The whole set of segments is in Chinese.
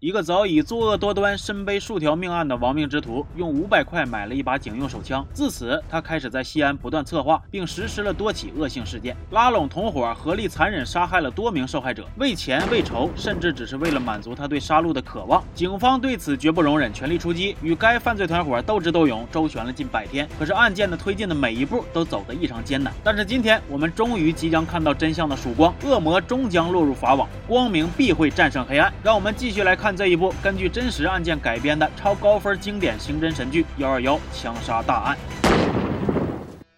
一个早已作恶多端、身背数条命案的亡命之徒，用五百块买了一把警用手枪。自此，他开始在西安不断策划并实施了多起恶性事件，拉拢同伙，合力残忍杀害了多名受害者。为钱、为仇，甚至只是为了满足他对杀戮的渴望，警方对此绝不容忍，全力出击，与该犯罪团伙斗智斗勇，周旋了近百天。可是案件的推进的每一步都走得异常艰难。但是今天，我们终于即将看到真相的曙光，恶魔终将落入法网，光明必会战胜黑暗。让我们继续来看。这一部根据真实案件改编的超高分经典刑侦神剧《幺二幺枪杀大案》。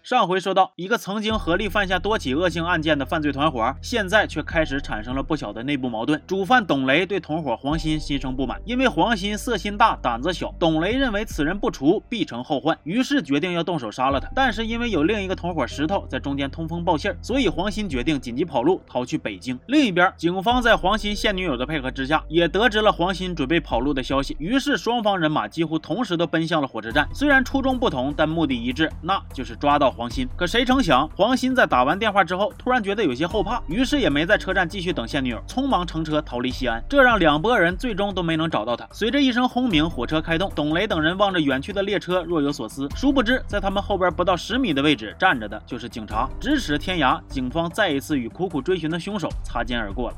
上回说到，一个曾经合力犯下多起恶性案件的犯罪团伙，现在却开始产生了不小的内部矛盾。主犯董雷对同伙黄鑫心生不满，因为黄鑫色心大、胆子小，董雷认为此人不除必成后患，于是决定要动手杀了他。但是因为有另一个同伙石头在中间通风报信，所以黄鑫决定紧急跑路，逃去北京。另一边，警方在黄鑫现女友的配合之下，也得知了黄鑫准备跑路的消息，于是双方人马几乎同时都奔向了火车站。虽然初衷不同，但目的一致，那就是抓到。黄鑫，可谁成想，黄鑫在打完电话之后，突然觉得有些后怕，于是也没在车站继续等现女友，匆忙乘车逃离西安，这让两拨人最终都没能找到他。随着一声轰鸣，火车开动，董雷等人望着远去的列车，若有所思。殊不知，在他们后边不到十米的位置站着的就是警察。咫尺天涯，警方再一次与苦苦追寻的凶手擦肩而过了。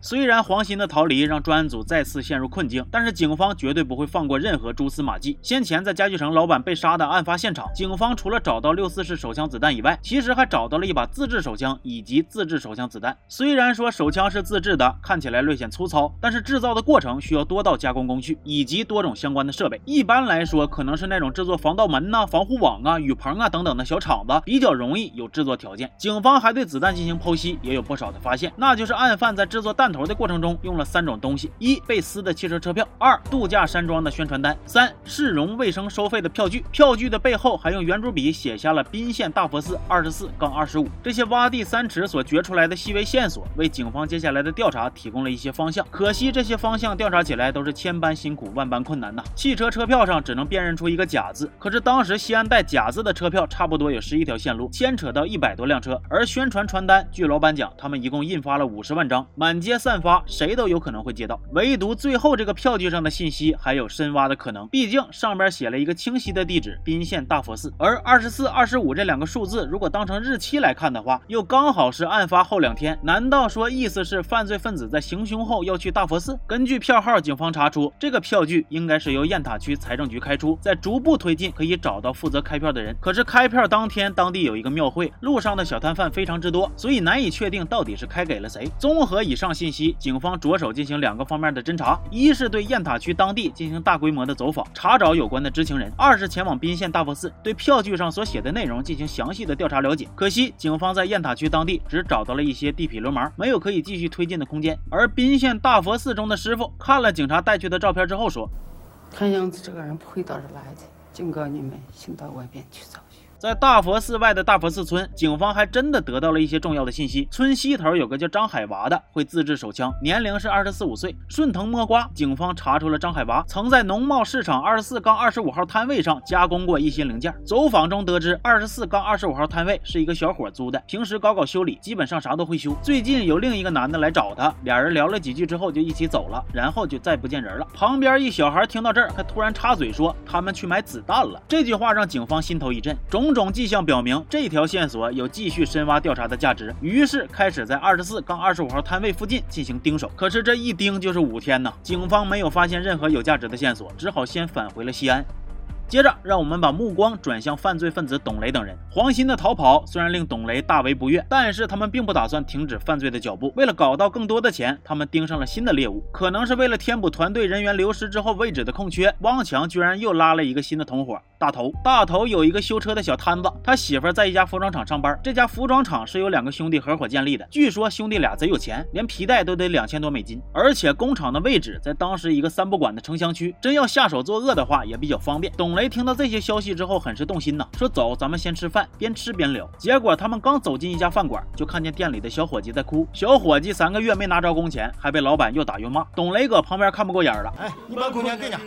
虽然黄鑫的逃离让专案组再次陷入困境，但是警方绝对不会放过任何蛛丝马迹。先前在家具城老板被杀的案发现场，警方除了找到六四式手枪子弹以外，其实还找到了一把自制手枪以及自制手枪子弹。虽然说手枪是自制的，看起来略显粗糙，但是制造的过程需要多道加工工序以及多种相关的设备。一般来说，可能是那种制作防盗门呐、防护网啊、雨棚啊等等的小厂子，比较容易有制作条件。警方还对子弹进行剖析，也有不少的发现，那就是案犯在制作弹。探头的过程中用了三种东西：一被撕的汽车车票，二度假山庄的宣传单，三市容卫生收费的票据。票据的背后还用圆珠笔写下了宾县大佛寺二十四杠二十五。这些挖地三尺所掘出来的细微线索，为警方接下来的调查提供了一些方向。可惜这些方向调查起来都是千般辛苦万般困难呐。汽车车票上只能辨认出一个假字，可是当时西安带假字的车票差不多有十一条线路，牵扯到一百多辆车。而宣传传单，据老板讲，他们一共印发了五十万张，满街。散发，谁都有可能会接到，唯独最后这个票据上的信息还有深挖的可能。毕竟上边写了一个清晰的地址——宾县大佛寺，而二十四、二十五这两个数字，如果当成日期来看的话，又刚好是案发后两天。难道说意思是犯罪分子在行凶后要去大佛寺？根据票号，警方查出这个票据应该是由雁塔区财政局开出，在逐步推进可以找到负责开票的人。可是开票当天，当地有一个庙会，路上的小摊贩非常之多，所以难以确定到底是开给了谁。综合以上信。信息，警方着手进行两个方面的侦查：一是对雁塔区当地进行大规模的走访，查找有关的知情人；二是前往宾县大佛寺，对票据上所写的内容进行详细的调查了解。可惜，警方在雁塔区当地只找到了一些地痞流氓，没有可以继续推进的空间。而宾县大佛寺中的师傅看了警察带去的照片之后说：“看样子这个人不会到这来的，警告你们，先到外边去找。”在大佛寺外的大佛寺村，警方还真的得到了一些重要的信息。村西头有个叫张海娃的，会自制手枪，年龄是二十四五岁。顺藤摸瓜，警方查出了张海娃曾在农贸市场二十四杠二十五号摊位上加工过一些零件。走访中得知，二十四杠二十五号摊位是一个小伙租的，平时搞搞修理，基本上啥都会修。最近有另一个男的来找他，俩人聊了几句之后就一起走了，然后就再不见人了。旁边一小孩听到这儿，还突然插嘴说他们去买子弹了。这句话让警方心头一震，中。种种迹象表明，这条线索有继续深挖调查的价值，于是开始在二十四杠二十五号摊位附近进行盯守。可是这一盯就是五天呢，警方没有发现任何有价值的线索，只好先返回了西安。接着，让我们把目光转向犯罪分子董雷等人。黄鑫的逃跑虽然令董雷大为不悦，但是他们并不打算停止犯罪的脚步。为了搞到更多的钱，他们盯上了新的猎物。可能是为了填补团队人员流失之后位置的空缺，汪强居然又拉了一个新的同伙——大头。大头有一个修车的小摊子，他媳妇在一家服装厂上班。这家服装厂是由两个兄弟合伙建立的。据说兄弟俩贼有钱，连皮带都得两千多美金。而且工厂的位置在当时一个三不管的城乡区，真要下手作恶的话也比较方便。董。雷听到这些消息之后，很是动心呐，说走，咱们先吃饭，边吃边聊。结果他们刚走进一家饭馆，就看见店里的小伙计在哭。小伙计三个月没拿着工钱，还被老板又打又骂。董雷搁旁边看不过眼了，哎，你把工钱给伢，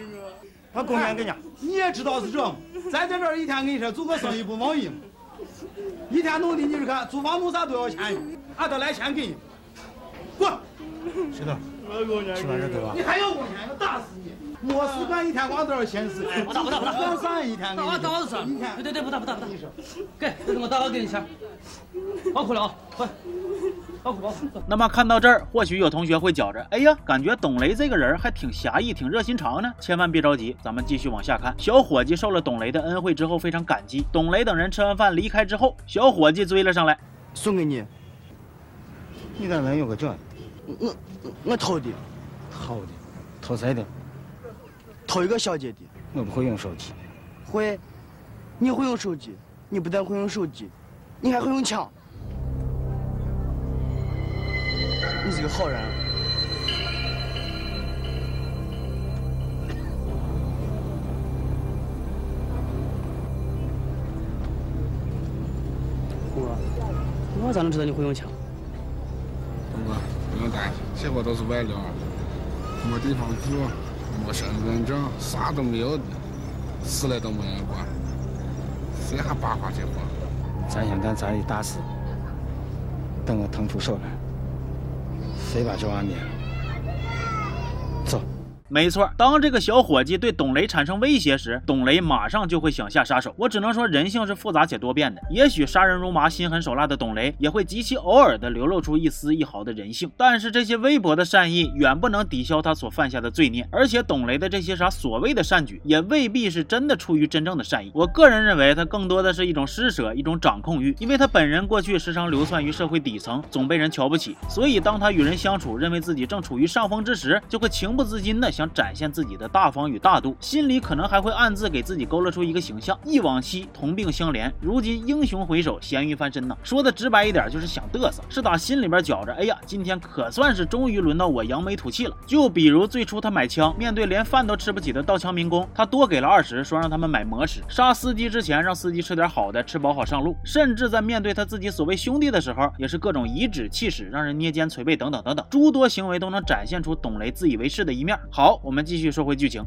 把工钱给伢。你也知道是这，咱在这儿一天跟你说做个生意不毛意吗？一天弄的你是看租房弄啥都要钱，俺得来钱给你，滚。石头，吃饭这给吧。你还要工钱，我打死你！没事干一天光多少钱事？不打不打不打，干啥一天？打打是。一天。对对对，不打不打不打。给，这是我打我给你钱。包哭了啊，快。包哭包哭。那么看到这儿，或许有同学会觉着，哎呀，感觉董雷这个人还挺侠义，挺热心肠呢。千万别着急，咱们继续往下看。小伙计受了董雷的恩惠之后，非常感激。董雷等人吃完饭离开之后，小伙计追了上来，送给你。你咋能有个这？我我偷的。偷的？偷谁的？偷一个小姐的。我不会用手机。会。你会用手机？你不但会用手机，你还会用枪。你是个好人。我咋能知道你会用枪？东哥，不用担心，这伙都是外流，没地方住，没身份证，啥都没有的，死了都没人管，谁还八卦这话？咱想干咱的大事，等我腾出手来，谁把这玩灭了？没错，当这个小伙计对董雷产生威胁时，董雷马上就会想下杀手。我只能说，人性是复杂且多变的。也许杀人如麻、心狠手辣的董雷，也会极其偶尔的流露出一丝一毫的人性。但是这些微薄的善意，远不能抵消他所犯下的罪孽。而且董雷的这些啥所谓的善举，也未必是真的出于真正的善意。我个人认为，他更多的是一种施舍，一种掌控欲。因为他本人过去时常流窜于社会底层，总被人瞧不起，所以当他与人相处，认为自己正处于上风之时，就会情不自禁的想想。展现自己的大方与大度，心里可能还会暗自给自己勾勒出一个形象：忆往昔同病相怜，如今英雄回首，咸鱼翻身呢。说的直白一点，就是想嘚瑟，是打心里边觉着，哎呀，今天可算是终于轮到我扬眉吐气了。就比如最初他买枪，面对连饭都吃不起的盗枪民工，他多给了二十，说让他们买馍吃；杀司机之前，让司机吃点好的，吃饱好上路。甚至在面对他自己所谓兄弟的时候，也是各种颐指气使，让人捏肩捶背等等等等，诸多行为都能展现出董雷自以为是的一面。好。好，我们继续说回剧情。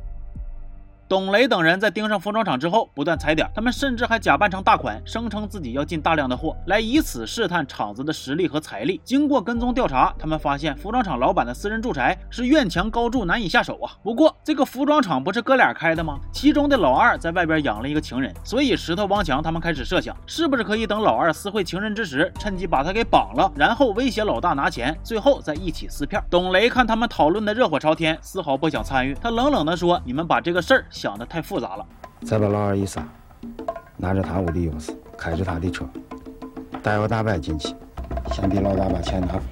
董雷等人在盯上服装厂之后，不断踩点，他们甚至还假扮成大款，声称自己要进大量的货，来以此试探厂子的实力和财力。经过跟踪调查，他们发现服装厂老板的私人住宅是院墙高筑，难以下手啊。不过这个服装厂不是哥俩开的吗？其中的老二在外边养了一个情人，所以石头帮强他们开始设想，是不是可以等老二私会情人之时，趁机把他给绑了，然后威胁老大拿钱，最后再一起撕片。董雷看他们讨论的热火朝天，丝毫不想参与，他冷冷地说：“你们把这个事儿。”想的太复杂了，再把老二一杀，拿着他屋的钥匙，开着他的车，大摇大摆进去，先给老大把钱拿出来，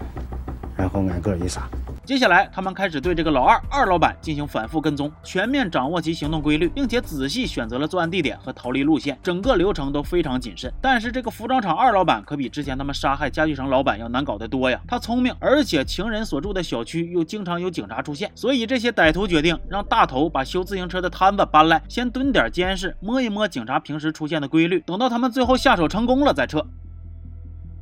然后挨个一杀。接下来，他们开始对这个老二二老板进行反复跟踪，全面掌握其行动规律，并且仔细选择了作案地点和逃离路线，整个流程都非常谨慎。但是这个服装厂二老板可比之前他们杀害家具城老板要难搞得多呀！他聪明，而且情人所住的小区又经常有警察出现，所以这些歹徒决定让大头把修自行车的摊子搬来，先蹲点监视，摸一摸警察平时出现的规律，等到他们最后下手成功了再撤。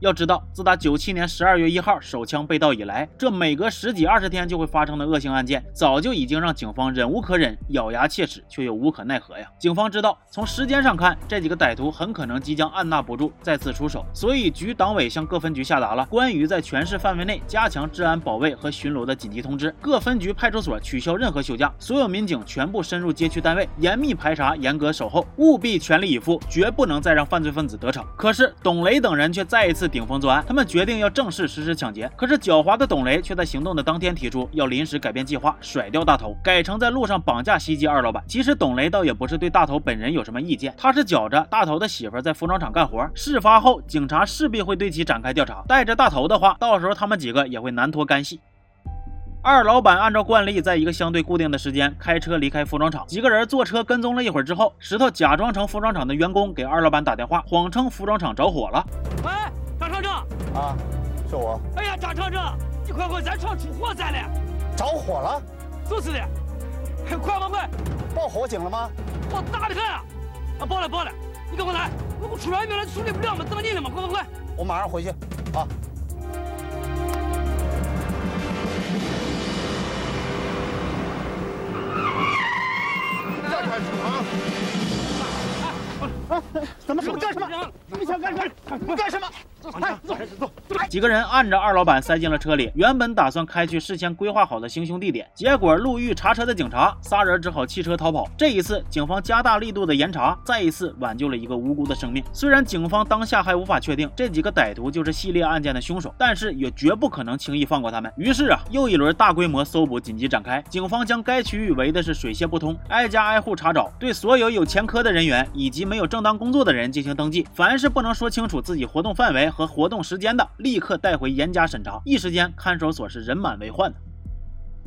要知道，自打九七年十二月一号手枪被盗以来，这每隔十几二十天就会发生的恶性案件，早就已经让警方忍无可忍，咬牙切齿，却又无可奈何呀。警方知道，从时间上看，这几个歹徒很可能即将按捺不住，再次出手，所以局党委向各分局下达了关于在全市范围内加强治安保卫和巡逻的紧急通知，各分局派出所取消任何休假，所有民警全部深入街区单位，严密排查，严格守候，务必全力以赴，绝不能再让犯罪分子得逞。可是董雷等人却再一次。顶风作案，他们决定要正式实施抢劫。可是狡猾的董雷却在行动的当天提出要临时改变计划，甩掉大头，改成在路上绑架袭击二老板。其实董雷倒也不是对大头本人有什么意见，他是觉着大头的媳妇在服装厂干活，事发后警察势必会对其展开调查，带着大头的话，到时候他们几个也会难脱干系。二老板按照惯例，在一个相对固定的时间开车离开服装厂。几个人坐车跟踪了一会儿之后，石头假装成服装厂的员工给二老板打电话，谎称服装厂着火了。喂，啊，是我。哎呀，张厂长，你快快，咱厂出火灾了！着火了？就是的，快快快！报火警了吗？我大的很啊！啊，报了报了，你赶快来！我出来没了，处理不了嘛，等你了嘛，快快快！我马上回去啊。啊！怎么？你干什么？你想干什么？你干什么？走，走，走几个人按着二老板塞进了车里，原本打算开去事先规划好的行凶地点，结果路遇查车的警察，仨人只好弃车逃跑。这一次，警方加大力度的严查，再一次挽救了一个无辜的生命。虽然警方当下还无法确定这几个歹徒就是系列案件的凶手，但是也绝不可能轻易放过他们。于是啊，又一轮大规模搜捕紧急展开，警方将该区域围的是水泄不通，挨家挨户查找，对所有有前科的人员以及没有正当工作的人进行登记，凡是不能说清楚自己活动范围和活动时间的，立刻带回严加审查。一时间，看守所是人满为患的。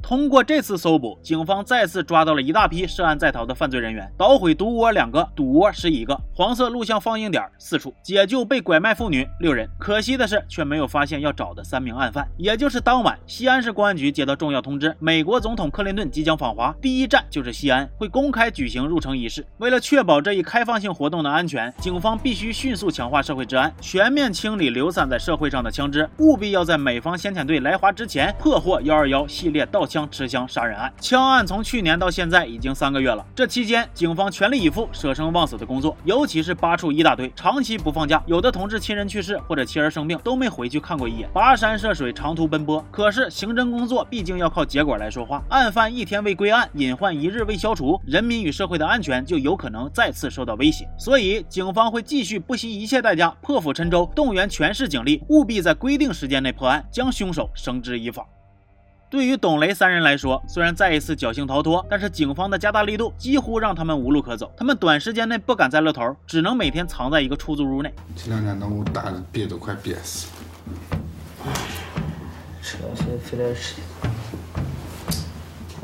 通过这次搜捕，警方再次抓到了一大批涉案在逃的犯罪人员，捣毁毒窝两个，赌窝十一个，黄色录像放映点四处，解救被拐卖妇女六人。可惜的是，却没有发现要找的三名案犯。也就是当晚，西安市公安局接到重要通知，美国总统克林顿即将访华，第一站就是西安，会公开举行入城仪式。为了确保这一开放性活动的安全，警方必须迅速强化社会治安，全面清理流散在社会上的枪支，务必要在美方先遣队来华之前破获幺二幺系列盗窃。枪持枪杀人案，枪案从去年到现在已经三个月了。这期间，警方全力以赴、舍生忘死的工作，尤其是八处一大队长期不放假，有的同志亲人去世或者妻儿生病，都没回去看过一眼，跋山涉水，长途奔波。可是刑侦工作毕竟要靠结果来说话，案犯一天未归案，隐患一日未消除，人民与社会的安全就有可能再次受到威胁。所以，警方会继续不惜一切代价破釜沉舟，动员全市警力，务必在规定时间内破案，将凶手绳之以法。对于董雷三人来说，虽然再一次侥幸逃脱，但是警方的加大力度几乎让他们无路可走。他们短时间内不敢再露头，只能每天藏在一个出租屋内。这两天动物大的憋都快憋死了。吃点些肥点吃的，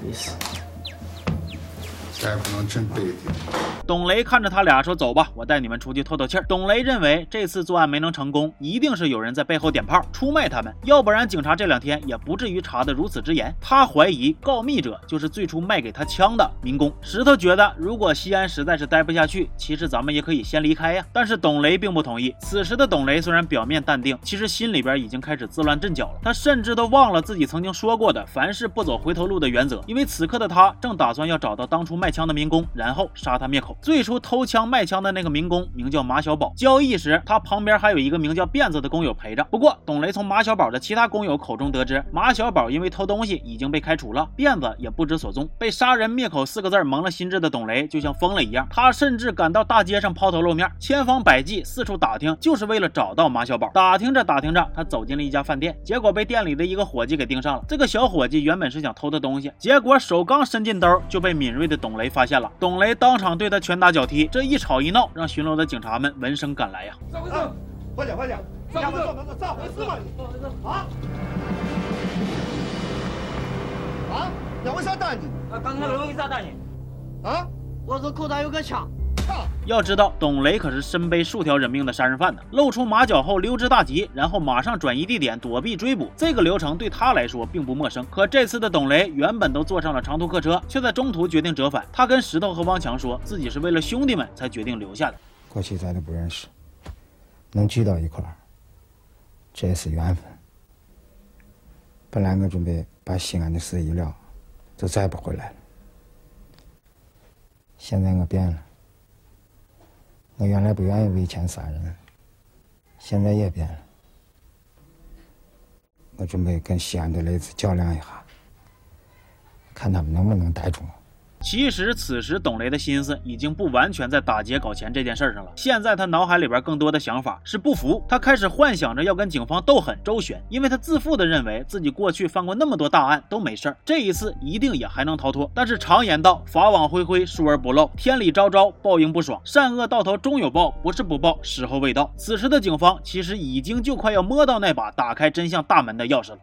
没事。再也不能真背地。董雷看着他俩说：“走吧，我带你们出去透透气儿。”董雷认为这次作案没能成功，一定是有人在背后点炮出卖他们，要不然警察这两天也不至于查得如此之严。他怀疑告密者就是最初卖给他枪的民工。石头觉得，如果西安实在是待不下去，其实咱们也可以先离开呀。但是董雷并不同意。此时的董雷虽然表面淡定，其实心里边已经开始自乱阵脚了。他甚至都忘了自己曾经说过的凡事不走回头路的原则，因为此刻的他正打算要找到当初卖枪的民工，然后杀他灭口。最初偷枪卖枪的那个民工名叫马小宝，交易时他旁边还有一个名叫辫子的工友陪着。不过董雷从马小宝的其他工友口中得知，马小宝因为偷东西已经被开除了，辫子也不知所踪。被杀人灭口四个字蒙了心智的董雷就像疯了一样，他甚至赶到大街上抛头露面，千方百计四处打听，就是为了找到马小宝。打听着打听着，他走进了一家饭店，结果被店里的一个伙计给盯上了。这个小伙计原本是想偷的东西，结果手刚伸进兜，就被敏锐的董雷发现了。董雷当场对他拳打脚踢，这一吵一闹，让巡逻的警察们闻声赶来呀！咋回事？快点快点！咋回事？咋回事嘛？啊？啊？要为啥打你？啊，刚才那为啥打你？啊？我这口袋有个枪。要知道，董雷可是身背数条人命的杀人犯呢。露出马脚后溜之大吉，然后马上转移地点躲避追捕，这个流程对他来说并不陌生。可这次的董雷原本都坐上了长途客车，却在中途决定折返。他跟石头和汪强说自己是为了兄弟们才决定留下的。过去咱都不认识，能聚到一块儿，这也是缘分。本来我准备把西安的事一了，就再不回来了。现在我变了。我原来不愿意为钱杀人，现在也变了。我准备跟西安的雷子较量一下，看他们能不能逮住我。其实此时董雷的心思已经不完全在打劫搞钱这件事上了。现在他脑海里边更多的想法是不服，他开始幻想着要跟警方斗狠周旋，因为他自负的认为自己过去犯过那么多大案都没事儿，这一次一定也还能逃脱。但是常言道，法网恢恢，疏而不漏，天理昭昭，报应不爽，善恶到头终有报，不是不报，时候未到。此时的警方其实已经就快要摸到那把打开真相大门的钥匙了。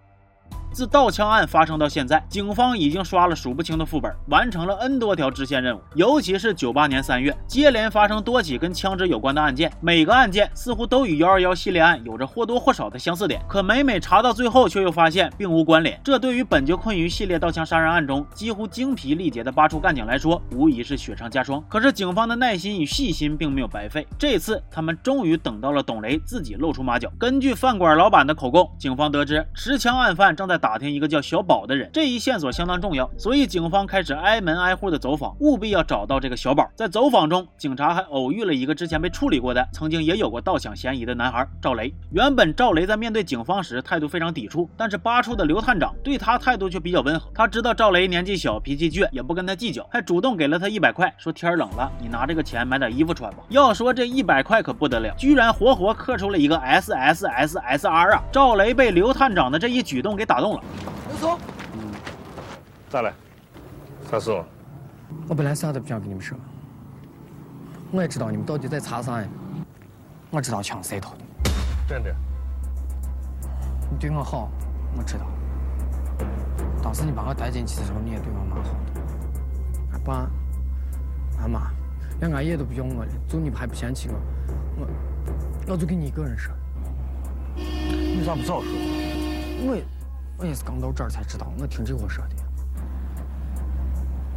自盗枪案发生到现在，警方已经刷了数不清的副本，完成了 N 多条支线任务。尤其是九八年三月，接连发生多起跟枪支有关的案件，每个案件似乎都与幺二幺系列案有着或多或少的相似点。可每每查到最后，却又发现并无关联。这对于本就困于系列盗枪杀人案中几乎精疲力竭的八处干警来说，无疑是雪上加霜。可是警方的耐心与细心并没有白费，这次他们终于等到了董雷自己露出马脚。根据饭馆老板的口供，警方得知持枪案犯正在打。打听一个叫小宝的人，这一线索相当重要，所以警方开始挨门挨户的走访，务必要找到这个小宝。在走访中，警察还偶遇了一个之前被处理过的、曾经也有过盗抢嫌疑的男孩赵雷。原本赵雷在面对警方时态度非常抵触，但是八处的刘探长对他态度却比较温和。他知道赵雷年纪小，脾气倔，也不跟他计较，还主动给了他一百块，说天冷了，你拿这个钱买点衣服穿吧。要说这一百块可不得了，居然活活刻出了一个 S S S S R 啊！赵雷被刘探长的这一举动给打动。刘松，咋了？啥事？我本来啥都不想跟你们说，我也知道你们到底在查啥呀。我知道枪谁偷的。真的？你对我好，我知道。当时你把我带进去的时候，你也对我蛮好的。俺爸、俺妈，连俺爷都不要我了，就你还不嫌弃我，我，我就跟你一个人说。你咋不早说？我，我也是刚到这儿才知道，我听这货说的。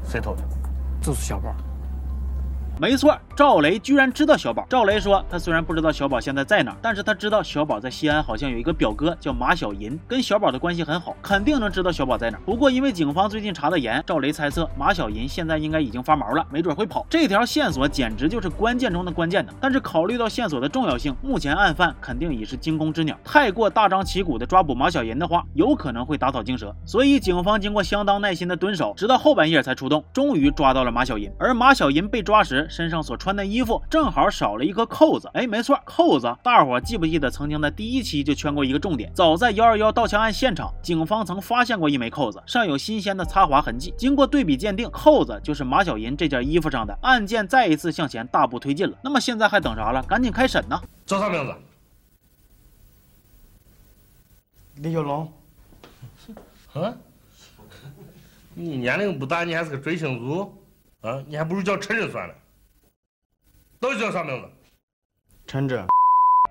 谁偷的？就是小宝。没错，赵雷居然知道小宝。赵雷说，他虽然不知道小宝现在在哪，但是他知道小宝在西安好像有一个表哥叫马小银，跟小宝的关系很好，肯定能知道小宝在哪。不过因为警方最近查的严，赵雷猜测马小银现在应该已经发毛了，没准会跑。这条线索简直就是关键中的关键的。但是考虑到线索的重要性，目前案犯肯定已是惊弓之鸟，太过大张旗鼓的抓捕马小银的话，有可能会打草惊蛇。所以警方经过相当耐心的蹲守，直到后半夜才出动，终于抓到了马小银。而马小银被抓时，身上所穿的。衣服正好少了一颗扣子，哎，没错，扣子。大伙记不记得曾经在第一期就圈过一个重点？早在幺二幺盗枪案现场，警方曾发现过一枚扣子，上有新鲜的擦划痕迹。经过对比鉴定，扣子就是马小银这件衣服上的。案件再一次向前大步推进了。那么现在还等啥了？赶紧开审呢！叫啥名字？李小龙。啊？你年龄不大，你还是个追星族啊？你还不如叫陈真算了。到底叫啥名字？陈志。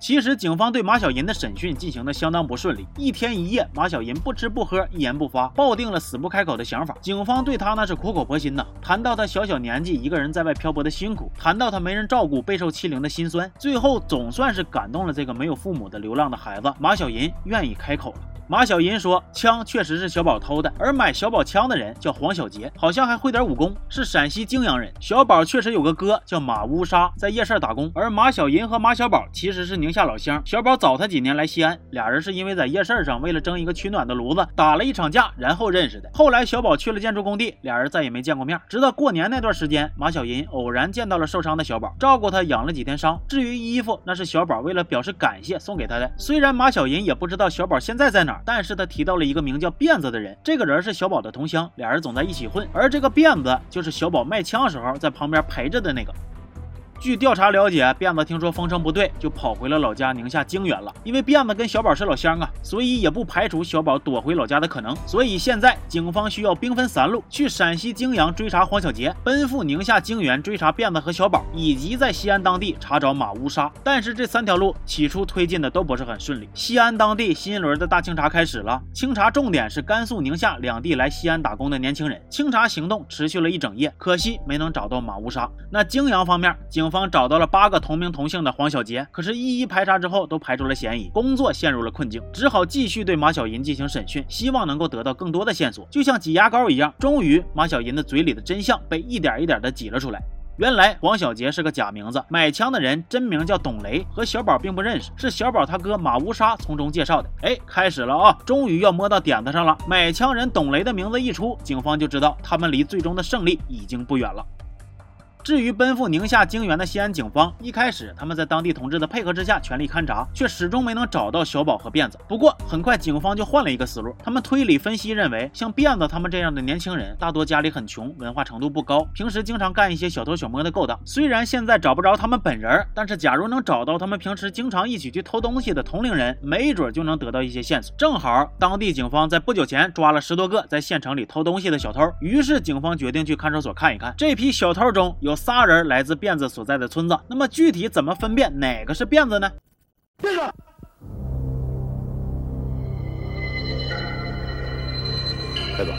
其实警方对马小银的审讯进行的相当不顺利，一天一夜，马小银不吃不喝，一言不发，抱定了死不开口的想法。警方对他那是苦口婆心呐，谈到他小小年纪一个人在外漂泊的辛苦，谈到他没人照顾、备受欺凌的心酸，最后总算是感动了这个没有父母的流浪的孩子。马小银愿意开口了。马小银说：“枪确实是小宝偷的，而买小宝枪的人叫黄小杰，好像还会点武功，是陕西泾阳人。小宝确实有个哥叫马乌沙，在夜市打工。而马小银和马小宝其实是宁夏老乡，小宝早他几年来西安，俩人是因为在夜市上为了争一个取暖的炉子打了一场架，然后认识的。后来小宝去了建筑工地，俩人再也没见过面。直到过年那段时间，马小银偶然见到了受伤的小宝，照顾他养了几天伤。至于衣服，那是小宝为了表示感谢送给他的。虽然马小银也不知道小宝现在在哪。”但是他提到了一个名叫辫子的人，这个人是小宝的同乡，俩人总在一起混。而这个辫子就是小宝卖枪时候在旁边陪着的那个。据调查了解，辫子听说风声不对，就跑回了老家宁夏泾源了。因为辫子跟小宝是老乡啊，所以也不排除小宝躲回老家的可能。所以现在警方需要兵分三路，去陕西泾阳追查黄小杰，奔赴宁夏泾源追查辫子和小宝，以及在西安当地查找马乌沙。但是这三条路起初推进的都不是很顺利。西安当地新一轮的大清查开始了，清查重点是甘肃、宁夏两地来西安打工的年轻人。清查行动持续了一整夜，可惜没能找到马乌沙。那泾阳方面，警警方找到了八个同名同姓的黄小杰，可是，一一排查之后都排除了嫌疑，工作陷入了困境，只好继续对马小银进行审讯，希望能够得到更多的线索，就像挤牙膏一样。终于，马小银的嘴里的真相被一点一点的挤了出来。原来，黄小杰是个假名字，买枪的人真名叫董雷，和小宝并不认识，是小宝他哥马乌沙从中介绍的。哎，开始了啊，终于要摸到点子上了。买枪人董雷的名字一出，警方就知道他们离最终的胜利已经不远了。至于奔赴宁夏泾源的西安警方，一开始他们在当地同志的配合之下全力勘查，却始终没能找到小宝和辫子。不过很快警方就换了一个思路，他们推理分析认为，像辫子他们这样的年轻人，大多家里很穷，文化程度不高，平时经常干一些小偷小摸的勾当。虽然现在找不着他们本人，但是假如能找到他们平时经常一起去偷东西的同龄人，没准就能得到一些线索。正好当地警方在不久前抓了十多个在县城里偷东西的小偷，于是警方决定去看守所看一看，这批小偷中有。有仨人来自辫子所在的村子，那么具体怎么分辨哪个是辫子呢？别说。开走。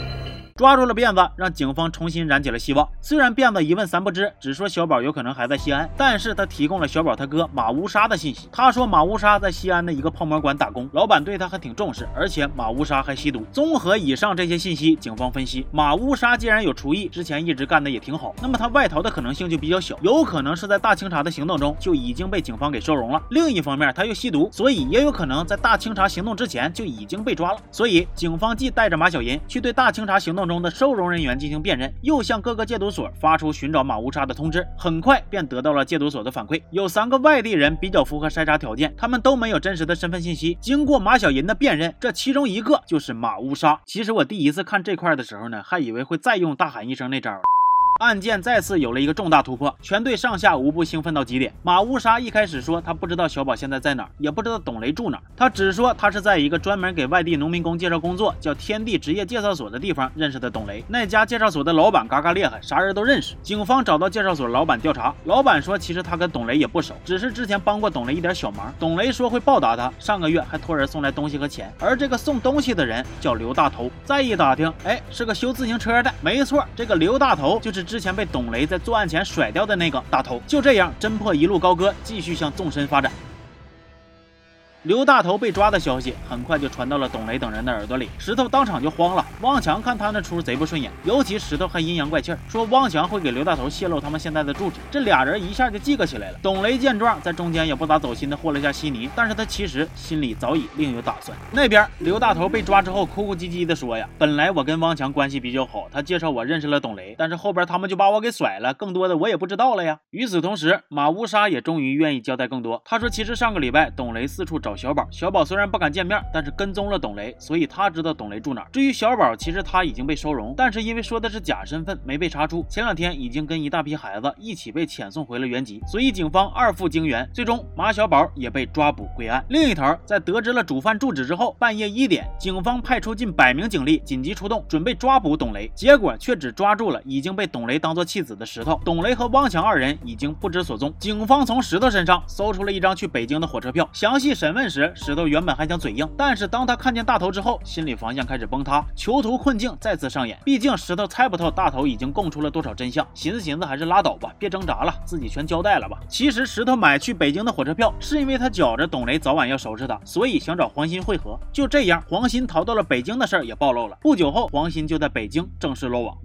抓住了辫子，让警方重新燃起了希望。虽然辫子一问三不知，只说小宝有可能还在西安，但是他提供了小宝他哥马乌沙的信息。他说马乌沙在西安的一个泡馍馆打工，老板对他还挺重视，而且马乌沙还吸毒。综合以上这些信息，警方分析，马乌沙既然有厨艺，之前一直干的也挺好，那么他外逃的可能性就比较小，有可能是在大清查的行动中就已经被警方给收容了。另一方面，他又吸毒，所以也有可能在大清查行动之前就已经被抓了。所以警方既带着马小银去对大清查行动中的收容人员进行辨认，又向各个戒毒所发出寻找马乌沙的通知。很快便得到了戒毒所的反馈，有三个外地人比较符合筛查条件，他们都没有真实的身份信息。经过马小银的辨认，这其中一个就是马乌沙。其实我第一次看这块的时候呢，还以为会再用大喊一声那招。案件再次有了一个重大突破，全队上下无不兴奋到极点。马乌沙一开始说他不知道小宝现在在哪儿，也不知道董雷住哪儿，他只说他是在一个专门给外地农民工介绍工作，叫天地职业介绍所的地方认识的董雷。那家介绍所的老板嘎嘎厉害，啥人都认识。警方找到介绍所老板调查，老板说其实他跟董雷也不熟，只是之前帮过董雷一点小忙。董雷说会报答他，上个月还托人送来东西和钱。而这个送东西的人叫刘大头。再一打听，哎，是个修自行车的。没错，这个刘大头就是之前被董雷。在作案前甩掉的那个大头，就这样侦破一路高歌，继续向纵深发展。刘大头被抓的消息很快就传到了董雷等人的耳朵里，石头当场就慌了。汪强看他那出贼不顺眼，尤其石头还阴阳怪气，说汪强会给刘大头泄露他们现在的住址。这俩人一下就记个起来了。董雷见状，在中间也不咋走心的和了一下稀泥，但是他其实心里早已另有打算。那边刘大头被抓之后，哭哭唧唧的说呀：“本来我跟汪强关系比较好，他介绍我认识了董雷，但是后边他们就把我给甩了，更多的我也不知道了呀。”与此同时，马乌沙也终于愿意交代更多。他说：“其实上个礼拜董雷四处找。”找小宝，小宝虽然不敢见面，但是跟踪了董雷，所以他知道董雷住哪。至于小宝，其实他已经被收容，但是因为说的是假身份，没被查出。前两天已经跟一大批孩子一起被遣送回了原籍，所以警方二赴京援，最终马小宝也被抓捕归案。另一头，在得知了主犯住址之后，半夜一点，警方派出近百名警力紧急出动，准备抓捕董雷，结果却只抓住了已经被董雷当做弃子的石头。董雷和汪强二人已经不知所踪。警方从石头身上搜出了一张去北京的火车票，详细审问。时，石头原本还想嘴硬，但是当他看见大头之后，心理防线开始崩塌，囚徒困境再次上演。毕竟石头猜不透大头已经供出了多少真相，寻思寻思还是拉倒吧，别挣扎了，自己全交代了吧。其实石头买去北京的火车票，是因为他觉着董雷早晚要收拾他，所以想找黄鑫会合。就这样，黄鑫逃到了北京的事儿也暴露了。不久后，黄鑫就在北京正式落网。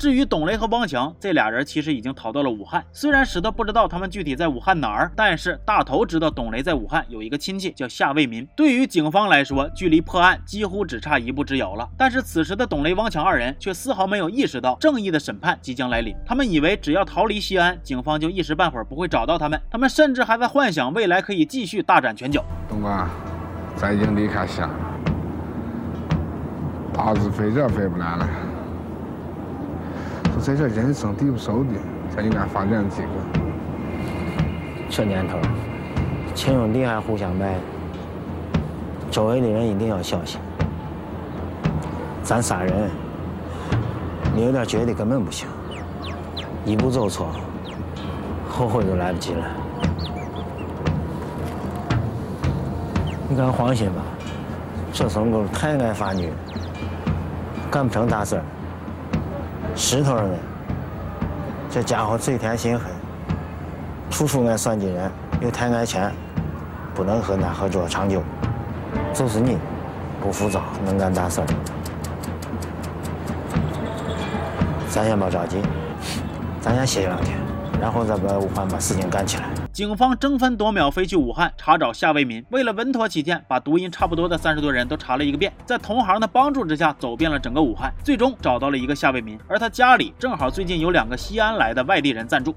至于董雷和汪强这俩人，其实已经逃到了武汉。虽然石头不知道他们具体在武汉哪儿，但是大头知道董雷在武汉有一个亲戚叫夏卫民。对于警方来说，距离破案几乎只差一步之遥了。但是此时的董雷、汪强二人却丝毫没有意识到正义的审判即将来临。他们以为只要逃离西安，警方就一时半会儿不会找到他们。他们甚至还在幻想未来可以继续大展拳脚。东哥，咱已经离开西安了，大日飞这飞不来了。在这人生地不熟的，咱应该发展几个。这年头，亲兄弟还互相卖，周围的人一定要小心。咱仨人，你有点觉得根本不行，一步走错，后悔都来不及了。你敢放心吧，这孙狗太爱发女，干不成大事。石头人？这家伙嘴甜心狠，处处爱算计人，又太爱钱，不能和俺合作长久。就是你，不浮躁，能干大事。咱先别着急，咱先歇两天，然后再把武汉把事情干起来。警方争分夺秒飞去武汉查找夏卫民，为了稳妥起见，把读音差不多的三十多人都查了一个遍，在同行的帮助之下，走遍了整个武汉，最终找到了一个夏卫民，而他家里正好最近有两个西安来的外地人暂住。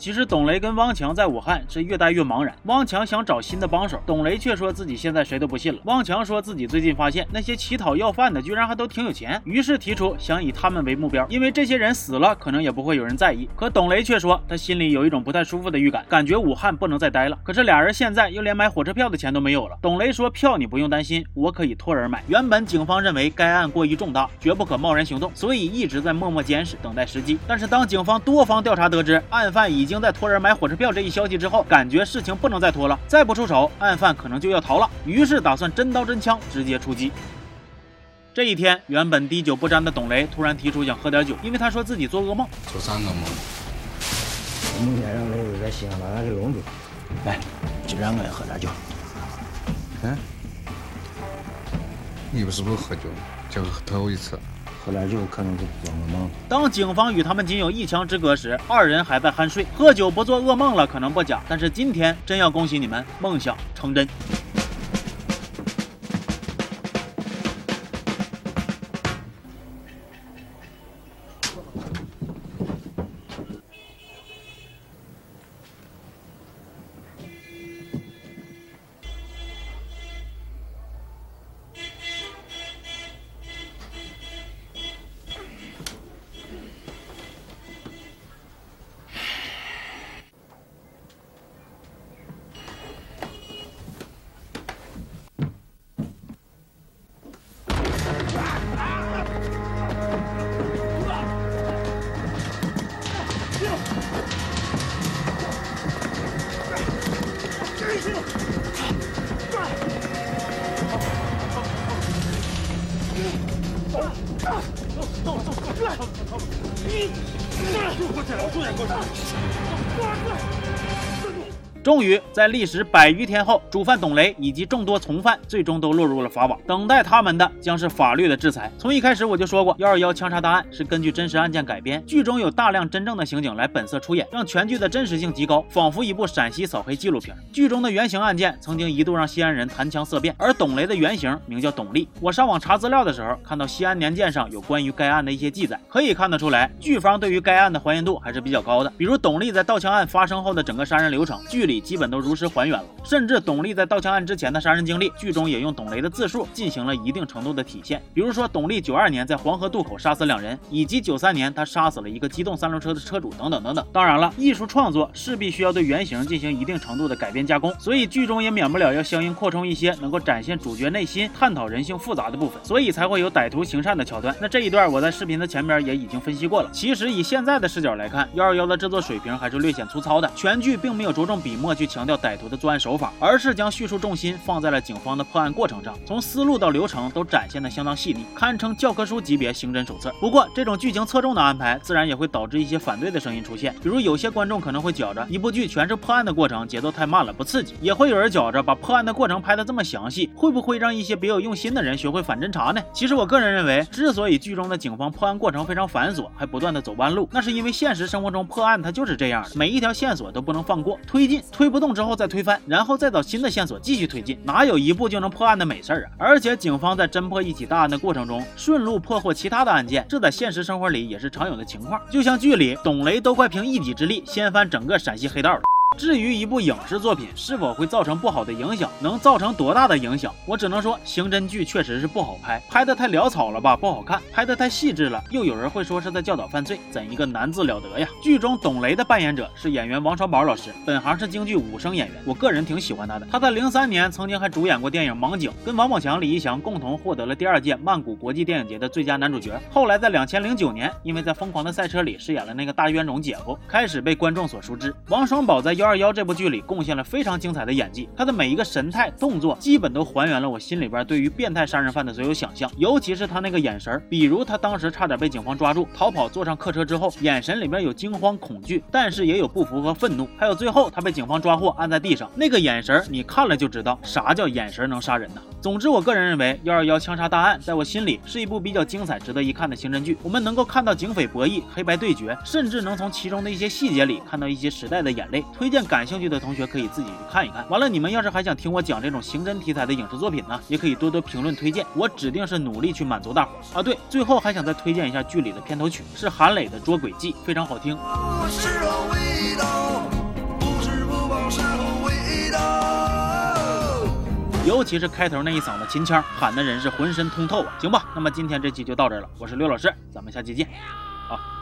其实董雷跟汪强在武汉是越待越茫然。汪强想找新的帮手，董雷却说自己现在谁都不信了。汪强说自己最近发现那些乞讨要饭的居然还都挺有钱，于是提出想以他们为目标，因为这些人死了可能也不会有人在意。可董雷却说他心里有一种不太舒服的预感，感觉武汉不能再待了。可是俩人现在又连买火车票的钱都没有了。董雷说票你不用担心，我可以托人买。原本警方认为该案过于重大，绝不可贸然行动，所以一直在默默监视，等待时机。但是当警方多方调查得知案犯已已经在托人买火车票这一消息之后，感觉事情不能再拖了，再不出手，案犯可能就要逃了。于是打算真刀真枪直接出击。这一天，原本滴酒不沾的董雷突然提出想喝点酒，因为他说自己做噩梦。做三个梦？梦见让雷子在西安把俺给弄住。来，就让我喝点酒。嗯？你不是不喝酒，就是头一次。喝点酒可能就不做噩梦。当警方与他们仅有一墙之隔时，二人还在酣睡。喝酒不做噩梦了，可能不假，但是今天真要恭喜你们，梦想成真。终于在历时百余天后，主犯董雷以及众多从犯最终都落入了法网。等待他们的将是法律的制裁。从一开始我就说过，幺二幺枪杀大案是根据真实案件改编，剧中有大量真正的刑警来本色出演，让全剧的真实性极高，仿佛一部陕西扫黑纪录片。剧中的原型案件曾经一度让西安人谈枪色变，而董雷的原型名叫董力。我上网查资料的时候，看到西安年鉴上有关于该案的一些记载，可以看得出来，剧方对于该案的还原度还是比较高的。比如董力在盗枪案发生后的整个杀人流程，剧里基本都如实还原了，甚至董力在盗枪案之前的杀人经历，剧中也用董雷的自述进行了一定程度的体现。比如说，董力九二年在黄河渡口杀死两人，以及九三年他杀死了一个机动三轮车的车主，等等等等。当然了，艺术创作势必需要对原型进行一定程度的改编加工，所以剧中也免不了要相应扩充一些能够展现主角内心、探讨人性复杂的部分，所以才会有歹徒行善的桥段。那这一段我在视频的前边也已经分析过了。其实以现在的视角来看，幺二幺的制作水平还是略显粗糙的，全剧并没有着重笔墨去强。调歹徒的作案手法，而是将叙述重心放在了警方的破案过程上，从思路到流程都展现的相当细腻，堪称教科书级别刑侦手册。不过，这种剧情侧重的安排，自然也会导致一些反对的声音出现。比如，有些观众可能会觉着，一部剧全是破案的过程，节奏太慢了，不刺激；也会有人觉着，把破案的过程拍得这么详细，会不会让一些别有用心的人学会反侦查呢？其实，我个人认为，之所以剧中的警方破案过程非常繁琐，还不断的走弯路，那是因为现实生活中破案它就是这样的，每一条线索都不能放过，推进推不动之后再推翻。然后再找新的线索继续推进，哪有一步就能破案的美事儿啊？而且警方在侦破一起大案的过程中，顺路破获其他的案件，这在现实生活里也是常有的情况。就像剧里，董雷都快凭一己之力掀翻整个陕西黑道了。至于一部影视作品是否会造成不好的影响，能造成多大的影响，我只能说刑侦剧确实是不好拍，拍的太潦草了吧，不好看；拍的太细致了，又有人会说是在教导犯罪，怎一个难字了得呀！剧中董雷的扮演者是演员王双宝老师，本行是京剧武生演员，我个人挺喜欢他的。他在零三年曾经还主演过电影《盲井》，跟王宝强、李义祥共同获得了第二届曼谷国际电影节的最佳男主角。后来在两千零九年，因为在《疯狂的赛车》里饰演了那个大冤种姐夫，开始被观众所熟知。王双宝在幺二幺这部剧里贡献了非常精彩的演技，他的每一个神态动作基本都还原了我心里边对于变态杀人犯的所有想象，尤其是他那个眼神，比如他当时差点被警方抓住逃跑，坐上客车之后，眼神里面有惊慌恐惧，但是也有不服和愤怒，还有最后他被警方抓获按在地上那个眼神，你看了就知道啥叫眼神能杀人呐。总之，我个人认为幺二幺枪杀大案在我心里是一部比较精彩、值得一看的刑侦剧，我们能够看到警匪博弈、黑白对决，甚至能从其中的一些细节里看到一些时代的眼泪。推荐感兴趣的同学可以自己去看一看。完了，你们要是还想听我讲这种刑侦题材的影视作品呢，也可以多多评论推荐，我指定是努力去满足大伙儿啊。对，最后还想再推荐一下剧里的片头曲，是韩磊的《捉鬼记》，非常好听。尤其是开头那一嗓子秦腔，喊的人是浑身通透啊。行吧，那么今天这期就到这了，我是刘老师，咱们下期见，好。